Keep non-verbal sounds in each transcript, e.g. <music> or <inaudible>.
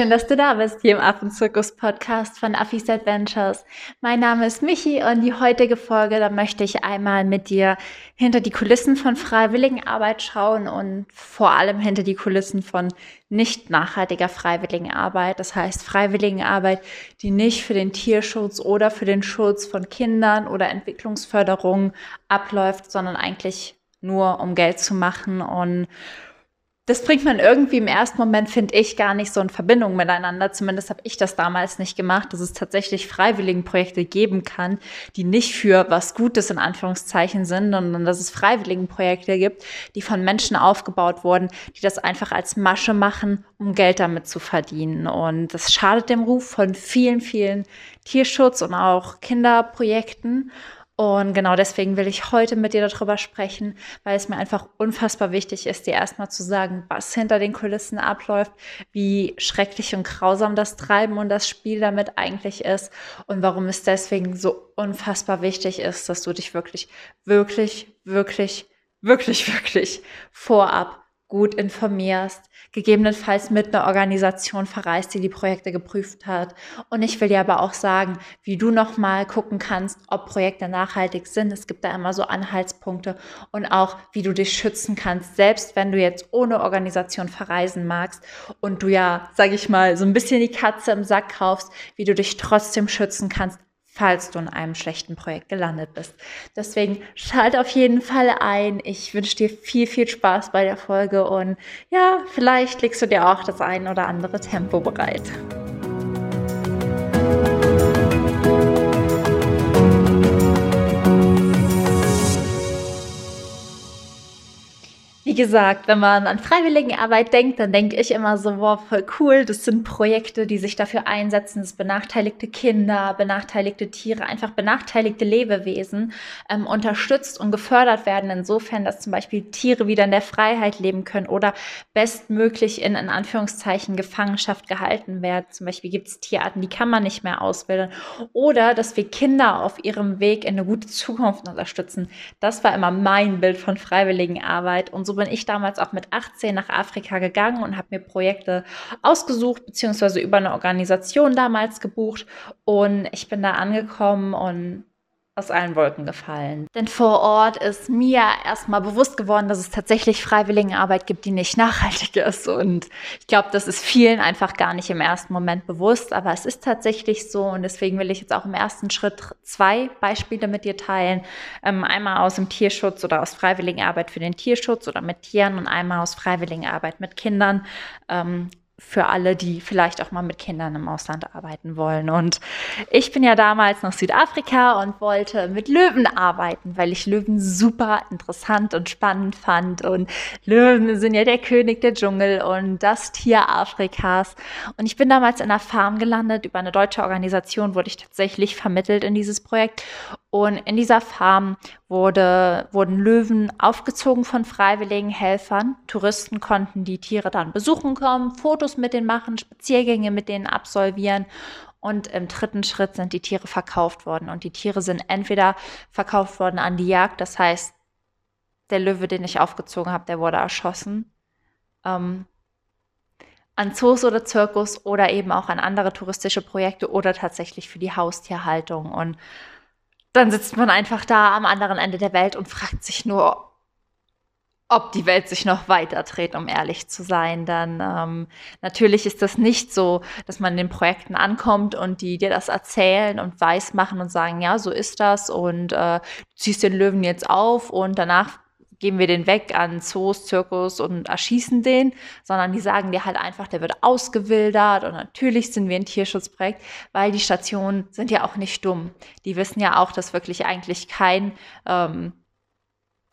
Schön, dass du da bist hier im Affenzirkus-Podcast von Affis Adventures. Mein Name ist Michi und die heutige Folge, da möchte ich einmal mit dir hinter die Kulissen von Freiwilligenarbeit schauen und vor allem hinter die Kulissen von nicht nachhaltiger Freiwilligenarbeit. Das heißt Freiwilligenarbeit, die nicht für den Tierschutz oder für den Schutz von Kindern oder Entwicklungsförderung abläuft, sondern eigentlich nur um Geld zu machen und das bringt man irgendwie im ersten Moment, finde ich, gar nicht so in Verbindung miteinander. Zumindest habe ich das damals nicht gemacht, dass es tatsächlich Freiwilligenprojekte geben kann, die nicht für was Gutes in Anführungszeichen sind, sondern dass es Freiwilligenprojekte gibt, die von Menschen aufgebaut wurden, die das einfach als Masche machen, um Geld damit zu verdienen. Und das schadet dem Ruf von vielen, vielen Tierschutz- und auch Kinderprojekten. Und genau deswegen will ich heute mit dir darüber sprechen, weil es mir einfach unfassbar wichtig ist, dir erstmal zu sagen, was hinter den Kulissen abläuft, wie schrecklich und grausam das Treiben und das Spiel damit eigentlich ist und warum es deswegen so unfassbar wichtig ist, dass du dich wirklich, wirklich, wirklich, wirklich, wirklich vorab gut informierst, gegebenenfalls mit einer Organisation verreist, die die Projekte geprüft hat. Und ich will dir aber auch sagen, wie du nochmal gucken kannst, ob Projekte nachhaltig sind. Es gibt da immer so Anhaltspunkte und auch, wie du dich schützen kannst, selbst wenn du jetzt ohne Organisation verreisen magst und du ja, sag ich mal, so ein bisschen die Katze im Sack kaufst, wie du dich trotzdem schützen kannst, falls du in einem schlechten Projekt gelandet bist. Deswegen schalt auf jeden Fall ein. Ich wünsche dir viel, viel Spaß bei der Folge und ja, vielleicht legst du dir auch das ein oder andere Tempo bereit. Wie gesagt, wenn man an Freiwilligenarbeit denkt, dann denke ich immer so, wow, voll cool. Das sind Projekte, die sich dafür einsetzen, dass benachteiligte Kinder, benachteiligte Tiere, einfach benachteiligte Lebewesen ähm, unterstützt und gefördert werden. Insofern, dass zum Beispiel Tiere wieder in der Freiheit leben können oder bestmöglich in, in Anführungszeichen Gefangenschaft gehalten werden. Zum Beispiel gibt es Tierarten, die kann man nicht mehr ausbilden. Oder dass wir Kinder auf ihrem Weg in eine gute Zukunft unterstützen. Das war immer mein Bild von Freiwilligenarbeit. Und so bin ich damals auch mit 18 nach Afrika gegangen und habe mir Projekte ausgesucht, beziehungsweise über eine Organisation damals gebucht. Und ich bin da angekommen und aus allen Wolken gefallen. Denn vor Ort ist mir erstmal bewusst geworden, dass es tatsächlich Freiwilligenarbeit gibt, die nicht <laughs> nachhaltig ist. Und ich glaube, das ist vielen einfach gar nicht im ersten Moment bewusst, aber es ist tatsächlich so. Und deswegen will ich jetzt auch im ersten Schritt zwei Beispiele mit dir teilen. Ähm, einmal aus dem Tierschutz oder aus Freiwilligenarbeit für den Tierschutz oder mit Tieren und einmal aus Freiwilligenarbeit mit Kindern. Ähm, für alle, die vielleicht auch mal mit Kindern im Ausland arbeiten wollen. Und ich bin ja damals nach Südafrika und wollte mit Löwen arbeiten, weil ich Löwen super interessant und spannend fand. Und Löwen sind ja der König der Dschungel und das Tier Afrikas. Und ich bin damals in einer Farm gelandet. Über eine deutsche Organisation wurde ich tatsächlich vermittelt in dieses Projekt. Und in dieser Farm wurde, wurden Löwen aufgezogen von freiwilligen Helfern. Touristen konnten die Tiere dann besuchen kommen, Fotos mit denen machen, Spaziergänge mit denen absolvieren. Und im dritten Schritt sind die Tiere verkauft worden. Und die Tiere sind entweder verkauft worden an die Jagd, das heißt, der Löwe, den ich aufgezogen habe, der wurde erschossen. Ähm, an Zoos oder Zirkus oder eben auch an andere touristische Projekte oder tatsächlich für die Haustierhaltung. Und dann sitzt man einfach da am anderen Ende der Welt und fragt sich nur, ob die Welt sich noch weiter dreht, um ehrlich zu sein. Dann ähm, natürlich ist das nicht so, dass man in den Projekten ankommt und die dir das erzählen und weiß machen und sagen, ja, so ist das und äh, du ziehst den Löwen jetzt auf und danach geben wir den weg an Zoos, Zirkus und erschießen den, sondern die sagen dir halt einfach, der wird ausgewildert und natürlich sind wir ein Tierschutzprojekt, weil die Stationen sind ja auch nicht dumm. Die wissen ja auch, dass wirklich eigentlich kein, ähm,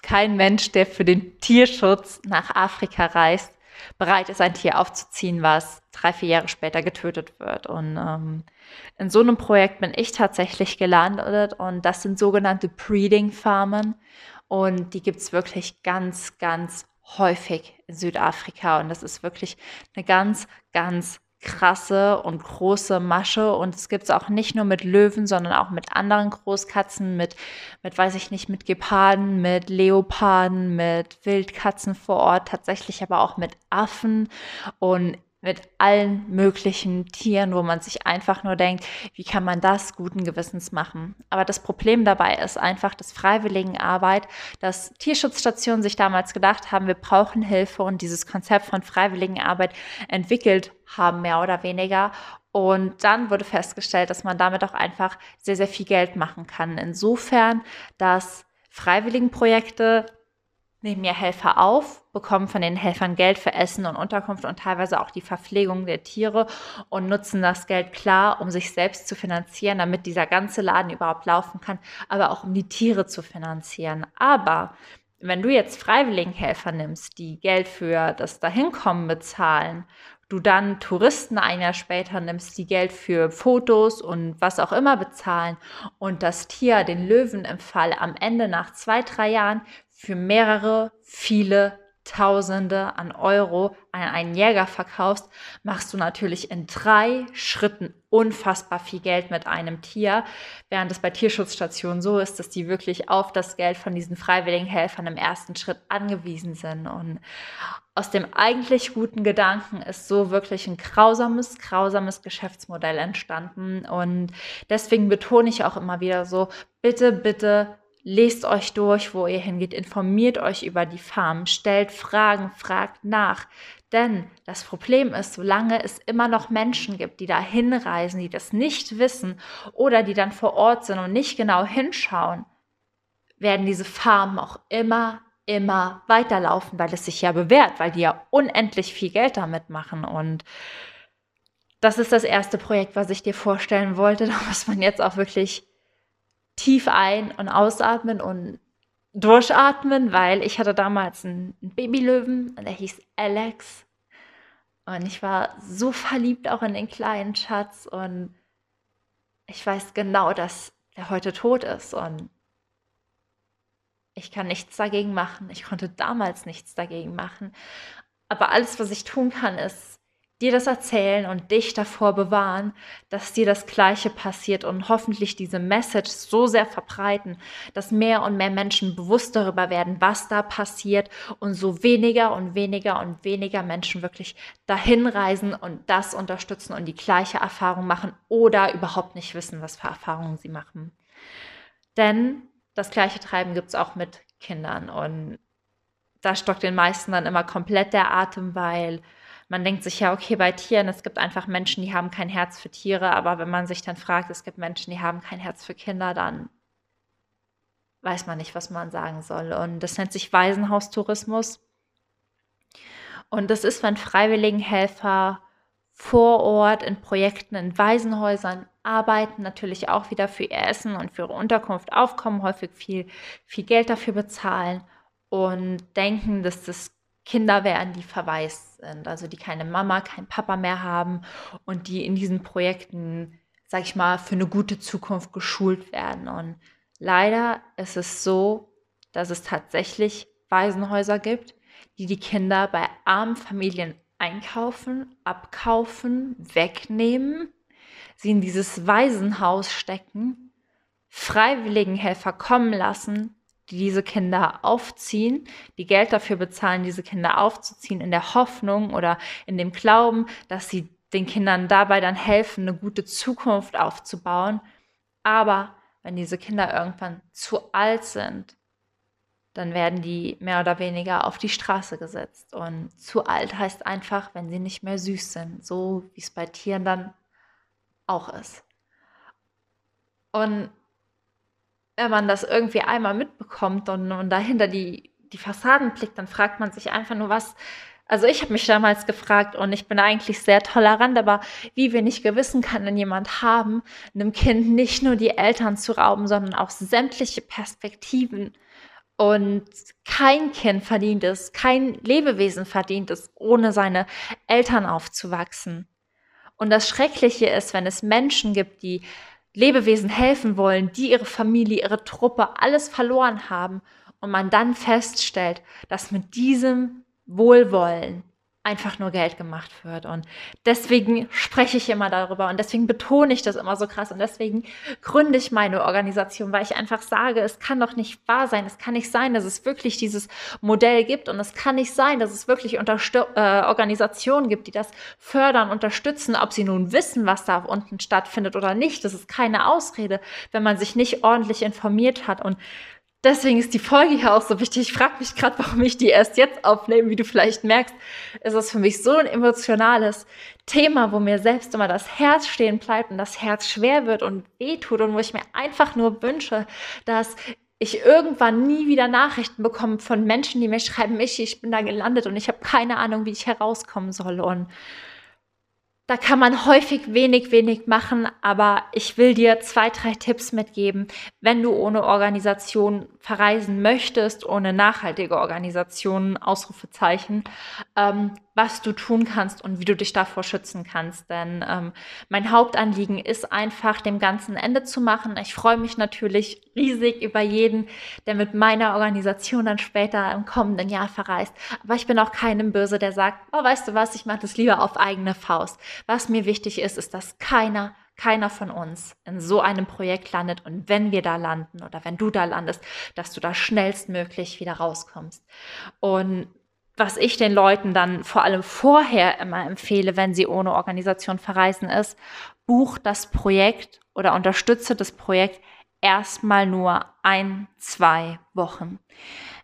kein Mensch, der für den Tierschutz nach Afrika reist, bereit ist, ein Tier aufzuziehen, was drei, vier Jahre später getötet wird. Und ähm, in so einem Projekt bin ich tatsächlich gelandet und das sind sogenannte Breeding-Farmen. Und die gibt es wirklich ganz, ganz häufig in Südafrika. Und das ist wirklich eine ganz, ganz krasse und große Masche. Und es gibt es auch nicht nur mit Löwen, sondern auch mit anderen Großkatzen, mit, mit, weiß ich nicht, mit Geparden, mit Leoparden, mit Wildkatzen vor Ort, tatsächlich aber auch mit Affen. Und mit allen möglichen Tieren, wo man sich einfach nur denkt, wie kann man das guten Gewissens machen. Aber das Problem dabei ist einfach, dass Freiwilligenarbeit, dass Tierschutzstationen sich damals gedacht haben, wir brauchen Hilfe und dieses Konzept von Freiwilligenarbeit entwickelt haben, mehr oder weniger. Und dann wurde festgestellt, dass man damit auch einfach sehr, sehr viel Geld machen kann. Insofern, dass Freiwilligenprojekte nehmen ja Helfer auf, bekommen von den Helfern Geld für Essen und Unterkunft und teilweise auch die Verpflegung der Tiere und nutzen das Geld klar, um sich selbst zu finanzieren, damit dieser ganze Laden überhaupt laufen kann, aber auch um die Tiere zu finanzieren. Aber wenn du jetzt Freiwilligenhelfer nimmst, die Geld für das Dahinkommen bezahlen, du dann Touristen ein Jahr später nimmst, die Geld für Fotos und was auch immer bezahlen und das Tier, den Löwen im Fall, am Ende nach zwei, drei Jahren für mehrere, viele Tausende an Euro an einen Jäger verkaufst, machst du natürlich in drei Schritten unfassbar viel Geld mit einem Tier, während es bei Tierschutzstationen so ist, dass die wirklich auf das Geld von diesen freiwilligen Helfern im ersten Schritt angewiesen sind. Und aus dem eigentlich guten Gedanken ist so wirklich ein grausames, grausames Geschäftsmodell entstanden. Und deswegen betone ich auch immer wieder so, bitte, bitte Lest euch durch, wo ihr hingeht, informiert euch über die Farm, stellt Fragen, fragt nach. Denn das Problem ist, solange es immer noch Menschen gibt, die da hinreisen, die das nicht wissen oder die dann vor Ort sind und nicht genau hinschauen, werden diese Farmen auch immer, immer weiterlaufen, weil es sich ja bewährt, weil die ja unendlich viel Geld damit machen. Und das ist das erste Projekt, was ich dir vorstellen wollte. <laughs> Muss man jetzt auch wirklich tief ein- und ausatmen und durchatmen, weil ich hatte damals einen Babylöwen, der hieß Alex. Und ich war so verliebt auch in den kleinen Schatz und ich weiß genau, dass er heute tot ist und ich kann nichts dagegen machen. Ich konnte damals nichts dagegen machen. Aber alles, was ich tun kann, ist dir das erzählen und dich davor bewahren, dass dir das Gleiche passiert und hoffentlich diese Message so sehr verbreiten, dass mehr und mehr Menschen bewusst darüber werden, was da passiert und so weniger und weniger und weniger Menschen wirklich dahin reisen und das unterstützen und die gleiche Erfahrung machen oder überhaupt nicht wissen, was für Erfahrungen sie machen. Denn das gleiche Treiben gibt es auch mit Kindern und da stockt den meisten dann immer komplett der Atem, weil man denkt sich ja, okay, bei Tieren, es gibt einfach Menschen, die haben kein Herz für Tiere, aber wenn man sich dann fragt, es gibt Menschen, die haben kein Herz für Kinder, dann weiß man nicht, was man sagen soll. Und das nennt sich Waisenhaustourismus. Und das ist, wenn Freiwilligenhelfer vor Ort in Projekten in Waisenhäusern arbeiten, natürlich auch wieder für ihr Essen und für ihre Unterkunft aufkommen, häufig viel, viel Geld dafür bezahlen und denken, dass das Kinder wären, die verwaist sind, also die keine Mama, keinen Papa mehr haben und die in diesen Projekten, sag ich mal, für eine gute Zukunft geschult werden. Und leider ist es so, dass es tatsächlich Waisenhäuser gibt, die die Kinder bei armen Familien einkaufen, abkaufen, wegnehmen, sie in dieses Waisenhaus stecken, Freiwilligenhelfer kommen lassen, die diese Kinder aufziehen, die Geld dafür bezahlen, diese Kinder aufzuziehen, in der Hoffnung oder in dem Glauben, dass sie den Kindern dabei dann helfen, eine gute Zukunft aufzubauen. Aber wenn diese Kinder irgendwann zu alt sind, dann werden die mehr oder weniger auf die Straße gesetzt. Und zu alt heißt einfach, wenn sie nicht mehr süß sind, so wie es bei Tieren dann auch ist. Und wenn man das irgendwie einmal mitbekommt und, und dahinter die, die Fassaden blickt, dann fragt man sich einfach nur, was. Also ich habe mich damals gefragt und ich bin eigentlich sehr tolerant, aber wie wenig Gewissen kann denn jemand haben, einem Kind nicht nur die Eltern zu rauben, sondern auch sämtliche Perspektiven. Und kein Kind verdient es, kein Lebewesen verdient es, ohne seine Eltern aufzuwachsen. Und das Schreckliche ist, wenn es Menschen gibt, die Lebewesen helfen wollen, die ihre Familie, ihre Truppe, alles verloren haben. Und man dann feststellt, dass mit diesem Wohlwollen einfach nur Geld gemacht wird. Und deswegen spreche ich immer darüber und deswegen betone ich das immer so krass und deswegen gründe ich meine Organisation, weil ich einfach sage, es kann doch nicht wahr sein, es kann nicht sein, dass es wirklich dieses Modell gibt und es kann nicht sein, dass es wirklich Unterstü äh, Organisationen gibt, die das fördern, unterstützen, ob sie nun wissen, was da unten stattfindet oder nicht. Das ist keine Ausrede, wenn man sich nicht ordentlich informiert hat und deswegen ist die Folge hier auch so wichtig. Ich frage mich gerade, warum ich die erst jetzt aufnehme. Wie du vielleicht merkst, ist es für mich so ein emotionales Thema, wo mir selbst immer das Herz stehen bleibt und das Herz schwer wird und wehtut und wo ich mir einfach nur wünsche, dass ich irgendwann nie wieder Nachrichten bekomme von Menschen, die mir schreiben, ich, ich bin da gelandet und ich habe keine Ahnung, wie ich herauskommen soll. Und da kann man häufig wenig, wenig machen, aber ich will dir zwei, drei Tipps mitgeben, wenn du ohne Organisation verreisen möchtest, ohne nachhaltige Organisation, Ausrufezeichen, ähm, was du tun kannst und wie du dich davor schützen kannst. Denn ähm, mein Hauptanliegen ist einfach, dem ganzen Ende zu machen. Ich freue mich natürlich riesig über jeden, der mit meiner Organisation dann später im kommenden Jahr verreist. Aber ich bin auch keinem böse, der sagt, oh, weißt du was, ich mache das lieber auf eigene Faust. Was mir wichtig ist, ist, dass keiner keiner von uns in so einem Projekt landet und wenn wir da landen oder wenn du da landest, dass du da schnellstmöglich wieder rauskommst. Und was ich den Leuten dann vor allem vorher immer empfehle, wenn sie ohne Organisation verreisen, ist, buch das Projekt oder unterstütze das Projekt erstmal nur ein, zwei Wochen.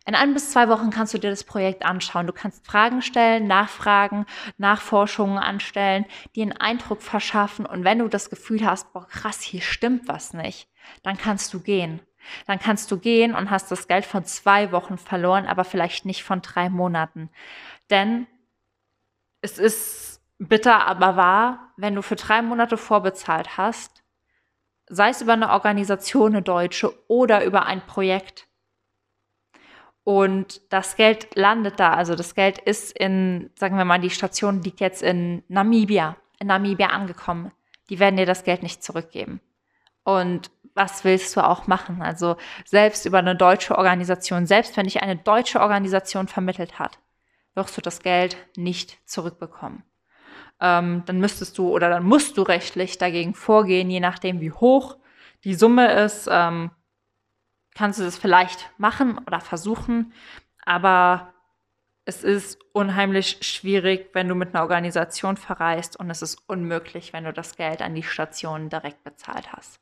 In ein bis zwei Wochen kannst du dir das Projekt anschauen. Du kannst Fragen stellen, nachfragen, Nachforschungen anstellen, dir einen Eindruck verschaffen. Und wenn du das Gefühl hast, boah, krass, hier stimmt was nicht, dann kannst du gehen. Dann kannst du gehen und hast das Geld von zwei Wochen verloren, aber vielleicht nicht von drei Monaten. Denn es ist bitter, aber wahr, wenn du für drei Monate vorbezahlt hast, sei es über eine Organisation, eine deutsche oder über ein Projekt, und das Geld landet da. Also das Geld ist in, sagen wir mal, die Station liegt jetzt in Namibia, in Namibia angekommen. Die werden dir das Geld nicht zurückgeben. Und was willst du auch machen? Also selbst über eine deutsche Organisation, selbst wenn dich eine deutsche Organisation vermittelt hat, wirst du das Geld nicht zurückbekommen. Ähm, dann müsstest du oder dann musst du rechtlich dagegen vorgehen, je nachdem wie hoch die Summe ist. Ähm, kannst du das vielleicht machen oder versuchen, aber es ist unheimlich schwierig, wenn du mit einer Organisation verreist und es ist unmöglich, wenn du das Geld an die Station direkt bezahlt hast.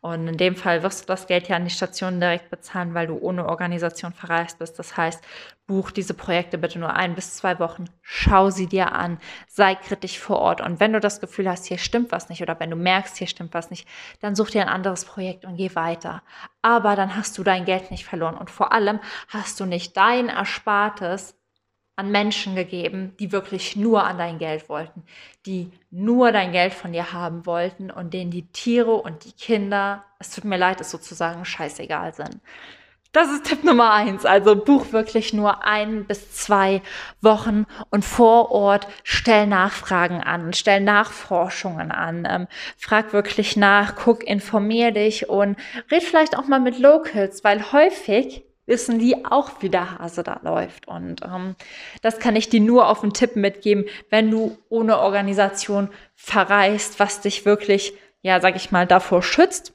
Und in dem Fall wirst du das Geld ja an die Station direkt bezahlen, weil du ohne Organisation verreist bist. Das heißt, buch diese Projekte bitte nur ein bis zwei Wochen, schau sie dir an, sei kritisch vor Ort. Und wenn du das Gefühl hast, hier stimmt was nicht oder wenn du merkst, hier stimmt was nicht, dann such dir ein anderes Projekt und geh weiter. Aber dann hast du dein Geld nicht verloren und vor allem hast du nicht dein Erspartes an Menschen gegeben, die wirklich nur an dein Geld wollten, die nur dein Geld von dir haben wollten und denen die Tiere und die Kinder, es tut mir leid, es sozusagen scheißegal sind. Das ist Tipp Nummer eins. Also buch wirklich nur ein bis zwei Wochen und vor Ort stell Nachfragen an, stell Nachforschungen an, ähm, frag wirklich nach, guck, informier dich und red vielleicht auch mal mit Locals, weil häufig wissen die auch, wie der Hase da läuft. Und ähm, das kann ich dir nur auf einen Tipp mitgeben, wenn du ohne Organisation verreist, was dich wirklich, ja, sag ich mal, davor schützt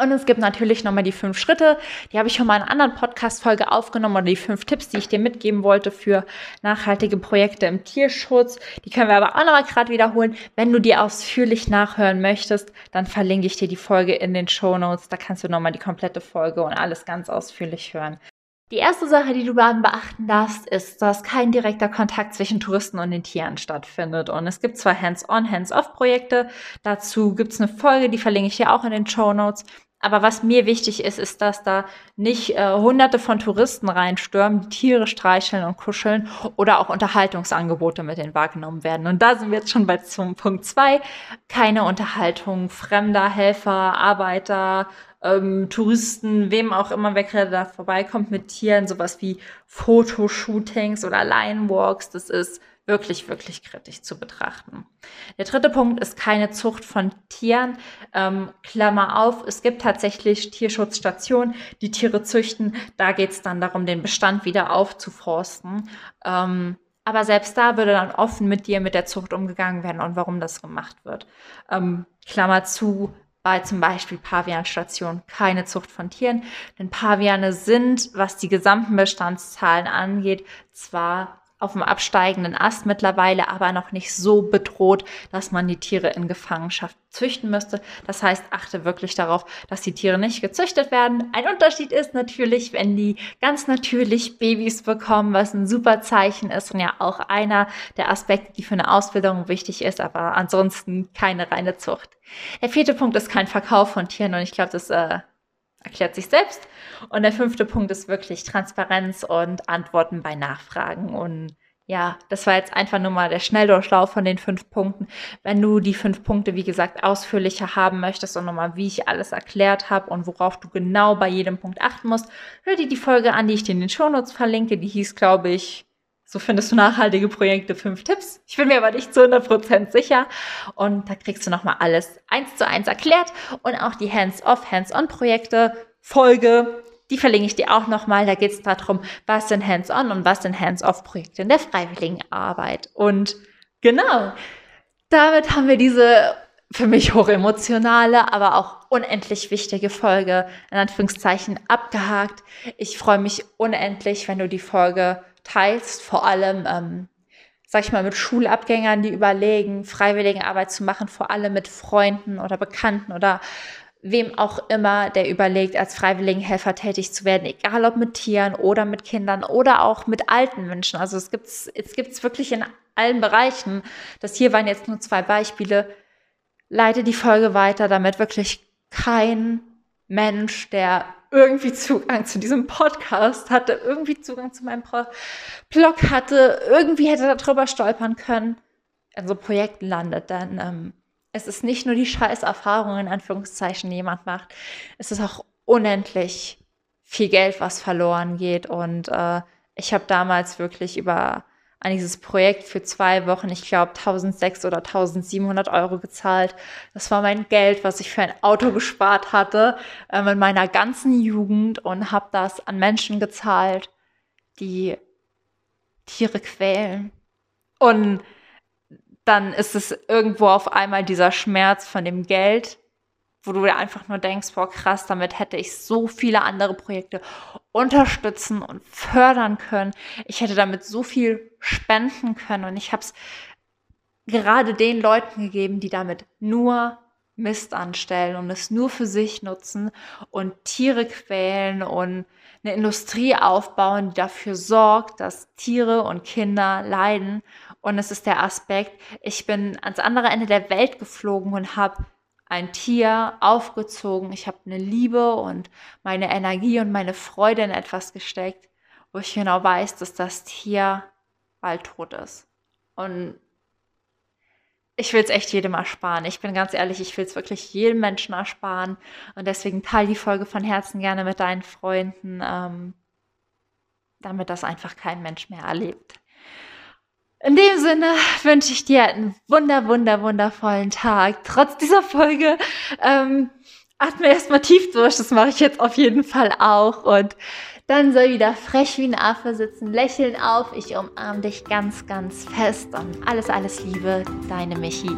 und es gibt natürlich nochmal die fünf Schritte, die habe ich schon mal in einer anderen Podcast-Folge aufgenommen oder die fünf Tipps, die ich dir mitgeben wollte für nachhaltige Projekte im Tierschutz. Die können wir aber auch nochmal gerade wiederholen. Wenn du die ausführlich nachhören möchtest, dann verlinke ich dir die Folge in den Show Notes. Da kannst du nochmal die komplette Folge und alles ganz ausführlich hören. Die erste Sache, die du dann beachten darfst, ist, dass kein direkter Kontakt zwischen Touristen und den Tieren stattfindet. Und es gibt zwar Hands-on, Hands-off-Projekte. Dazu gibt es eine Folge, die verlinke ich dir auch in den Show Notes. Aber was mir wichtig ist, ist, dass da nicht äh, hunderte von Touristen reinstürmen, die Tiere streicheln und kuscheln oder auch Unterhaltungsangebote mit denen wahrgenommen werden. Und da sind wir jetzt schon bei zum Punkt zwei: Keine Unterhaltung fremder Helfer, Arbeiter, ähm, Touristen, wem auch immer, wer gerade da vorbeikommt mit Tieren, sowas wie Fotoshootings oder Linewalks, das ist wirklich, wirklich kritisch zu betrachten. Der dritte Punkt ist keine Zucht von Tieren. Ähm, Klammer auf, es gibt tatsächlich Tierschutzstationen, die Tiere züchten. Da geht es dann darum, den Bestand wieder aufzuforsten. Ähm, Aber selbst da würde dann offen mit dir mit der Zucht umgegangen werden und warum das gemacht wird. Ähm, Klammer zu, bei zum Beispiel Pavianstationen keine Zucht von Tieren, denn Paviane sind, was die gesamten Bestandszahlen angeht, zwar auf dem absteigenden Ast mittlerweile, aber noch nicht so bedroht, dass man die Tiere in Gefangenschaft züchten müsste. Das heißt, achte wirklich darauf, dass die Tiere nicht gezüchtet werden. Ein Unterschied ist natürlich, wenn die ganz natürlich Babys bekommen, was ein super Zeichen ist und ja auch einer der Aspekte, die für eine Ausbildung wichtig ist, aber ansonsten keine reine Zucht. Der vierte Punkt ist kein Verkauf von Tieren und ich glaube, das äh, erklärt sich selbst. Und der fünfte Punkt ist wirklich Transparenz und Antworten bei Nachfragen. Und ja, das war jetzt einfach nur mal der Schnelldurchlauf von den fünf Punkten. Wenn du die fünf Punkte, wie gesagt, ausführlicher haben möchtest und nochmal, wie ich alles erklärt habe und worauf du genau bei jedem Punkt achten musst, hör dir die Folge an, die ich dir in den Shownotes verlinke. Die hieß, glaube ich, so findest du nachhaltige Projekte, fünf Tipps. Ich bin mir aber nicht zu 100% sicher. Und da kriegst du nochmal alles eins zu eins erklärt und auch die Hands-off, Hands-on-Projekte, Folge, die verlinke ich dir auch nochmal. Da geht es darum, was sind Hands-on und was sind Hands-off-Projekte in der Freiwilligenarbeit. Und genau, damit haben wir diese für mich hochemotionale, aber auch unendlich wichtige Folge in Anführungszeichen abgehakt. Ich freue mich unendlich, wenn du die Folge teilst, vor allem, ähm, sag ich mal, mit Schulabgängern, die überlegen, Freiwilligenarbeit zu machen, vor allem mit Freunden oder Bekannten oder wem auch immer, der überlegt, als Freiwilligenhelfer tätig zu werden, egal ob mit Tieren oder mit Kindern oder auch mit alten Menschen. Also es gibt es gibt's wirklich in allen Bereichen. Das hier waren jetzt nur zwei Beispiele. Leite die Folge weiter, damit wirklich kein Mensch, der irgendwie Zugang zu diesem Podcast hatte, irgendwie Zugang zu meinem Blog hatte, irgendwie hätte darüber stolpern können, in so Projekten landet. Denn ähm, es ist nicht nur die Scheißerfahrung, in Anführungszeichen, die jemand macht. Es ist auch unendlich viel Geld, was verloren geht. Und äh, ich habe damals wirklich über an dieses Projekt für zwei Wochen, ich glaube, 1600 oder 1700 Euro gezahlt. Das war mein Geld, was ich für ein Auto gespart hatte ähm, in meiner ganzen Jugend und habe das an Menschen gezahlt, die Tiere quälen. Und dann ist es irgendwo auf einmal dieser Schmerz von dem Geld, wo du dir einfach nur denkst, boah, krass, damit hätte ich so viele andere Projekte unterstützen und fördern können. Ich hätte damit so viel spenden können und ich habe es gerade den Leuten gegeben, die damit nur Mist anstellen und es nur für sich nutzen und Tiere quälen und eine Industrie aufbauen, die dafür sorgt, dass Tiere und Kinder leiden. Und es ist der Aspekt, ich bin ans andere Ende der Welt geflogen und habe ein Tier aufgezogen. Ich habe eine Liebe und meine Energie und meine Freude in etwas gesteckt, wo ich genau weiß, dass das Tier bald tot ist. Und ich will es echt jedem ersparen. Ich bin ganz ehrlich, ich will es wirklich jedem Menschen ersparen. Und deswegen teile die Folge von Herzen gerne mit deinen Freunden, ähm, damit das einfach kein Mensch mehr erlebt. In dem Sinne wünsche ich dir einen wunder, wunder, wundervollen Tag. Trotz dieser Folge ähm, atme erstmal tief durch. Das mache ich jetzt auf jeden Fall auch. Und dann soll wieder frech wie ein Affe sitzen, lächeln auf. Ich umarme dich ganz, ganz fest und alles, alles Liebe, deine Michi.